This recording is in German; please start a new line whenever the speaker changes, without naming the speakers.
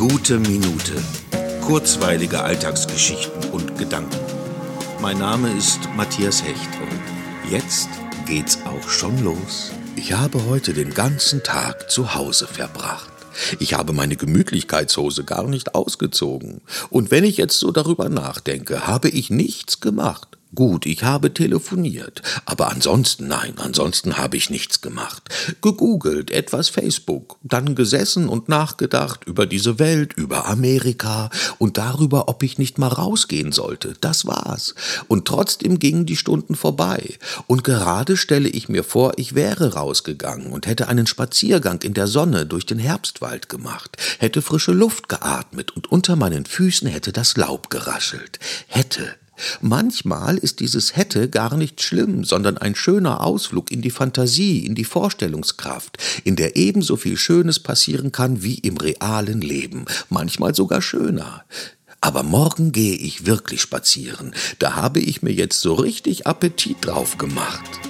Gute Minute. Kurzweilige Alltagsgeschichten und Gedanken. Mein Name ist Matthias Hecht und jetzt geht's auch schon los. Ich habe heute den ganzen Tag zu Hause verbracht. Ich habe meine Gemütlichkeitshose gar nicht ausgezogen. Und wenn ich jetzt so darüber nachdenke, habe ich nichts gemacht. Gut, ich habe telefoniert, aber ansonsten nein, ansonsten habe ich nichts gemacht. Gegoogelt, etwas Facebook, dann gesessen und nachgedacht über diese Welt, über Amerika und darüber, ob ich nicht mal rausgehen sollte. Das war's. Und trotzdem gingen die Stunden vorbei. Und gerade stelle ich mir vor, ich wäre rausgegangen und hätte einen Spaziergang in der Sonne durch den Herbstwald gemacht, hätte frische Luft geatmet und unter meinen Füßen hätte das Laub geraschelt. Hätte, Manchmal ist dieses hätte gar nicht schlimm, sondern ein schöner Ausflug in die Fantasie, in die Vorstellungskraft, in der ebenso viel Schönes passieren kann wie im realen Leben, manchmal sogar schöner. Aber morgen gehe ich wirklich spazieren, da habe ich mir jetzt so richtig Appetit drauf gemacht.